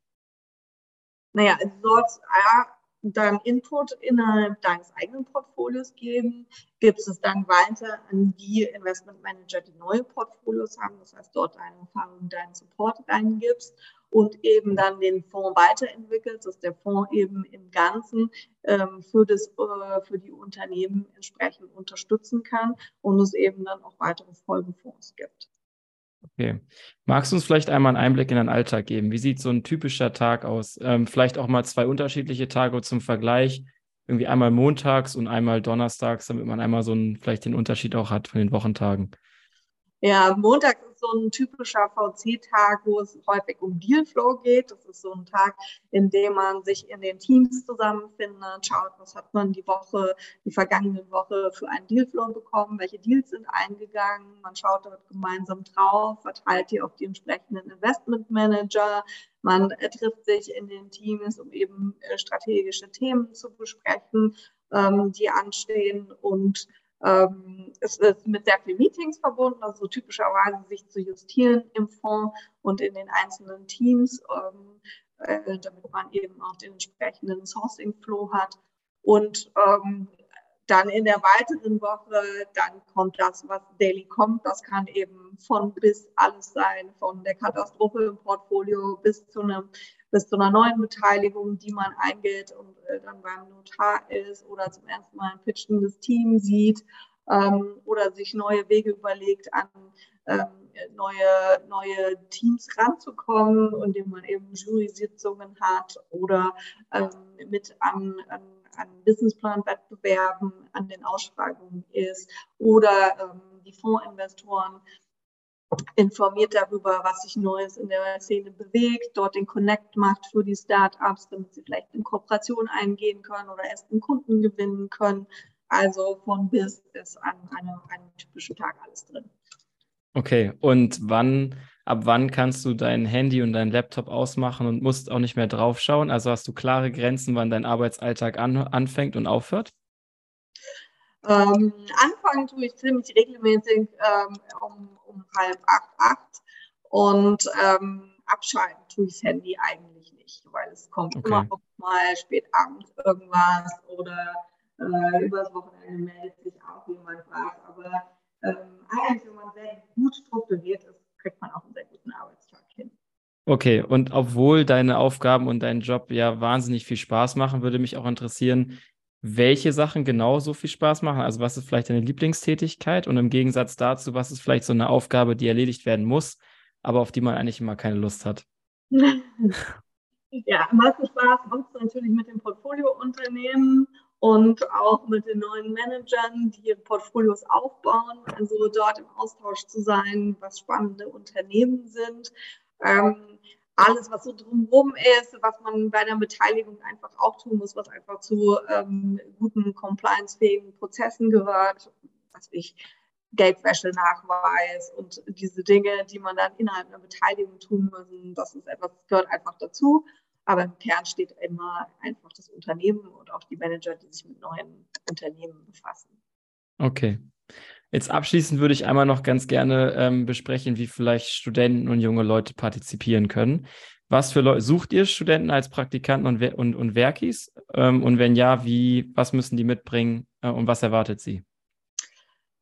Naja, also dort dann Input innerhalb deines eigenen Portfolios geben, gibst es dann weiter an die Investmentmanager, die neue Portfolios haben, das heißt dort deine Erfahrung, deinen Support reingibst und eben dann den Fonds weiterentwickelst, dass der Fonds eben im Ganzen ähm, für, das, äh, für die Unternehmen entsprechend unterstützen kann und es eben dann auch weitere Folgefonds gibt. Okay. Magst du uns vielleicht einmal einen Einblick in deinen Alltag geben? Wie sieht so ein typischer Tag aus? Ähm, vielleicht auch mal zwei unterschiedliche Tage zum Vergleich. Irgendwie einmal montags und einmal donnerstags, damit man einmal so einen, vielleicht den Unterschied auch hat von den Wochentagen. Ja, Montag so ein typischer VC-Tag, wo es häufig um Dealflow geht. Das ist so ein Tag, in dem man sich in den Teams zusammenfindet, schaut, was hat man die Woche, die vergangene Woche für einen Dealflow bekommen, welche Deals sind eingegangen. Man schaut dort gemeinsam drauf, verteilt die auf die entsprechenden Investmentmanager. Man trifft sich in den Teams, um eben äh, strategische Themen zu besprechen, ähm, die anstehen und ähm, es ist mit sehr vielen Meetings verbunden, also typischerweise sich zu justieren im Fonds und in den einzelnen Teams, ähm, äh, damit man eben auch den entsprechenden Sourcing-Flow hat. Und ähm, dann in der weiteren Woche, dann kommt das, was daily kommt. Das kann eben von bis alles sein, von der Katastrophe im Portfolio bis zu einem bis zu einer neuen Beteiligung, die man eingeht und äh, dann beim Notar ist oder zum ersten Mal ein pitchendes Team sieht ähm, oder sich neue Wege überlegt, an ähm, neue, neue Teams ranzukommen, indem man eben Jury-Sitzungen hat oder ähm, mit an, an, an Businessplan-Wettbewerben an den Ausschreibungen ist oder ähm, die Fondsinvestoren informiert darüber, was sich Neues in der Szene bewegt, dort den Connect macht für die Startups, damit sie vielleicht in Kooperation eingehen können oder erst einen Kunden gewinnen können. Also von bis ist an einem, einem typischen Tag alles drin. Okay, und wann, ab wann kannst du dein Handy und dein Laptop ausmachen und musst auch nicht mehr draufschauen? Also hast du klare Grenzen, wann dein Arbeitsalltag an, anfängt und aufhört? Ähm, anfangen tue ich ziemlich regelmäßig ähm, um, um, halb acht, acht und ähm, abschalten tue ich das Handy eigentlich nicht, weil es kommt okay. immer noch mal spät abends irgendwas oder äh, übers Wochenende meldet sich auch jemand was. Aber ähm, eigentlich, wenn man sehr gut strukturiert ist, kriegt man auch einen sehr guten Arbeitstag hin. Okay, und obwohl deine Aufgaben und dein Job ja wahnsinnig viel Spaß machen, würde mich auch interessieren, welche Sachen genau so viel Spaß machen. Also was ist vielleicht deine Lieblingstätigkeit und im Gegensatz dazu, was ist vielleicht so eine Aufgabe, die erledigt werden muss, aber auf die man eigentlich immer keine Lust hat? (laughs) ja, am meisten Spaß macht es natürlich mit den Portfoliounternehmen und auch mit den neuen Managern, die ihre Portfolios aufbauen, also dort im Austausch zu sein, was spannende Unternehmen sind. Ähm, alles, was so drumherum ist, was man bei der Beteiligung einfach auch tun muss, was einfach zu ähm, guten compliance-fähigen Prozessen gehört, was ich Geldwäsche-Nachweis und diese Dinge, die man dann innerhalb einer Beteiligung tun müssen, das ist etwas, das gehört einfach dazu. Aber im Kern steht immer einfach das Unternehmen auch die Manager, die sich mit neuen Unternehmen befassen. Okay. Jetzt abschließend würde ich einmal noch ganz gerne ähm, besprechen, wie vielleicht Studenten und junge Leute partizipieren können. Was für Leute sucht ihr Studenten als Praktikanten und, und, und Werkis? Ähm, und wenn ja, wie, was müssen die mitbringen äh, und was erwartet sie?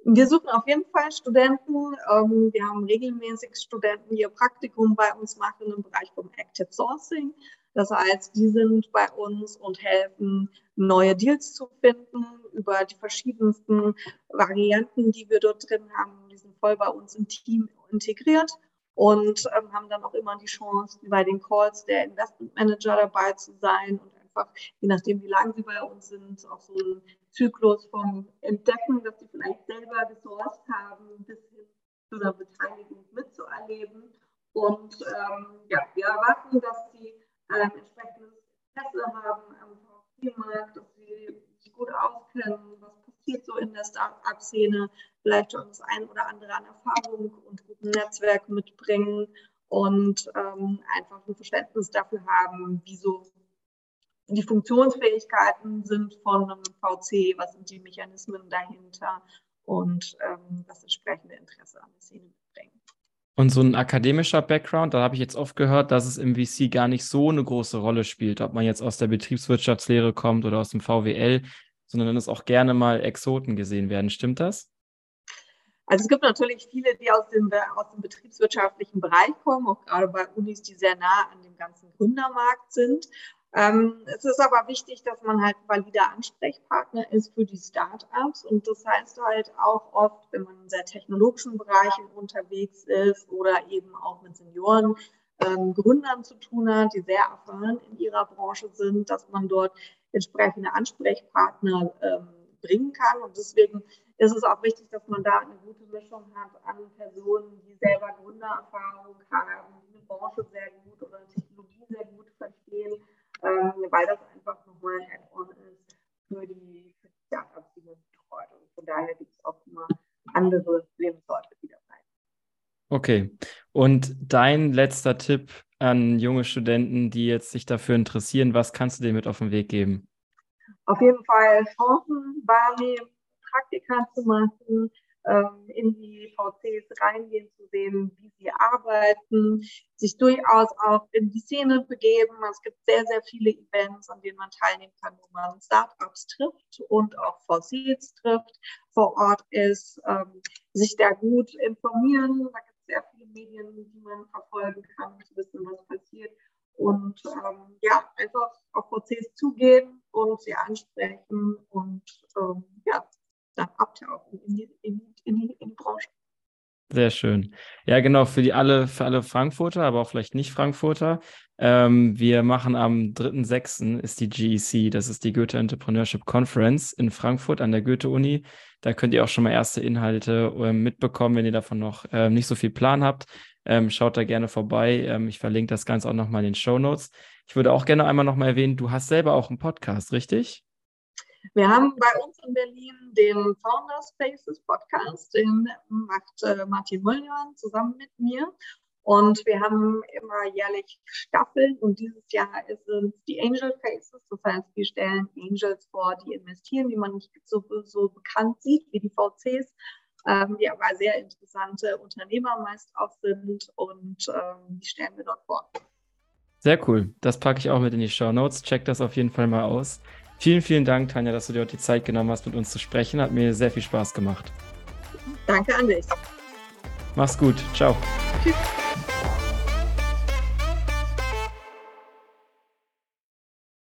Wir suchen auf jeden Fall Studenten. Ähm, wir haben regelmäßig Studenten, die ihr Praktikum bei uns machen im Bereich vom Active Sourcing. Das heißt, die sind bei uns und helfen, neue Deals zu finden über die verschiedensten Varianten, die wir dort drin haben. Die sind voll bei uns im Team integriert und ähm, haben dann auch immer die Chance, bei den Calls der Investment Manager dabei zu sein und einfach, je nachdem, wie lange sie bei uns sind, auch so einen Zyklus vom Entdecken, dass sie vielleicht selber gesourced haben, bis hin zu der Beteiligung mitzuerleben. Und ähm, ja, wir erwarten, dass sie ähm, entsprechendes Interesse haben am VC-Markt, dass sie sich gut auskennen, was passiert so in der Start-up-Szene, vielleicht schon das ein oder andere an Erfahrung und guten Netzwerk mitbringen und ähm, einfach ein Verständnis dafür haben, wie so die Funktionsfähigkeiten sind von einem VC, was sind die Mechanismen dahinter und ähm, das entsprechende Interesse an der Szene. Und so ein akademischer Background, da habe ich jetzt oft gehört, dass es im VC gar nicht so eine große Rolle spielt, ob man jetzt aus der Betriebswirtschaftslehre kommt oder aus dem VWL, sondern dass auch gerne mal Exoten gesehen werden. Stimmt das? Also es gibt natürlich viele, die aus dem, aus dem betriebswirtschaftlichen Bereich kommen, auch gerade bei Unis, die sehr nah an dem ganzen Gründermarkt sind. Ähm, es ist aber wichtig, dass man halt valider Ansprechpartner ist für die Startups. Und das heißt halt auch oft, wenn man in sehr technologischen Bereichen unterwegs ist oder eben auch mit Senioren, ähm, Gründern zu tun hat, die sehr erfahren in ihrer Branche sind, dass man dort entsprechende Ansprechpartner ähm, bringen kann. Und deswegen ist es auch wichtig, dass man da eine gute Mischung hat an Personen, die selber Gründererfahrung haben, die eine Branche sehr gut oder Technologie sehr gut verstehen ähm, weil das einfach nochmal ein Add-on ist für die, für die Startups, die man betreut. Und von daher gibt es auch immer andere Lebensläufe, die dabei sind. Okay. Und dein letzter Tipp an junge Studenten, die jetzt sich dafür interessieren, was kannst du denen mit auf den Weg geben? Auf jeden Fall Chancen wahrnehmen, Praktika zu machen, in die VCs reingehen, zu sehen, wie sie arbeiten, sich durchaus auch in die Szene begeben. Es gibt sehr, sehr viele Events, an denen man teilnehmen kann, wo man Startups trifft und auch VCs trifft, vor Ort ist, ähm, sich da gut informieren. Da gibt es sehr viele Medien, die man verfolgen kann, zu wissen, was passiert. Und ähm, ja, einfach auf VCs zugehen und sie ansprechen und ähm, ja, dann abtauchen in die, in, in, die, in die Branche. Sehr schön. Ja, genau, für die alle, für alle Frankfurter, aber auch vielleicht nicht Frankfurter. Ähm, wir machen am 3.6. ist die GEC, das ist die Goethe Entrepreneurship Conference in Frankfurt an der Goethe-Uni. Da könnt ihr auch schon mal erste Inhalte äh, mitbekommen, wenn ihr davon noch äh, nicht so viel Plan habt. Ähm, schaut da gerne vorbei. Ähm, ich verlinke das Ganze auch nochmal in den Show Notes. Ich würde auch gerne einmal nochmal erwähnen, du hast selber auch einen Podcast, richtig? Wir haben bei uns in Berlin den Founder Spaces Podcast, den macht äh, Martin Müllmann zusammen mit mir. Und wir haben immer jährlich Staffeln und dieses Jahr sind die Angel Faces. Das heißt, wir stellen Angels vor, die investieren, die man nicht so, so bekannt sieht wie die VCs, ähm, die aber sehr interessante Unternehmer meist auch sind und ähm, die stellen wir dort vor. Sehr cool. Das packe ich auch mit in die Show Notes. Check das auf jeden Fall mal aus. Vielen, vielen Dank, Tanja, dass du dir heute die Zeit genommen hast, mit uns zu sprechen. Hat mir sehr viel Spaß gemacht. Danke an dich. Mach's gut. Ciao. Tschüss.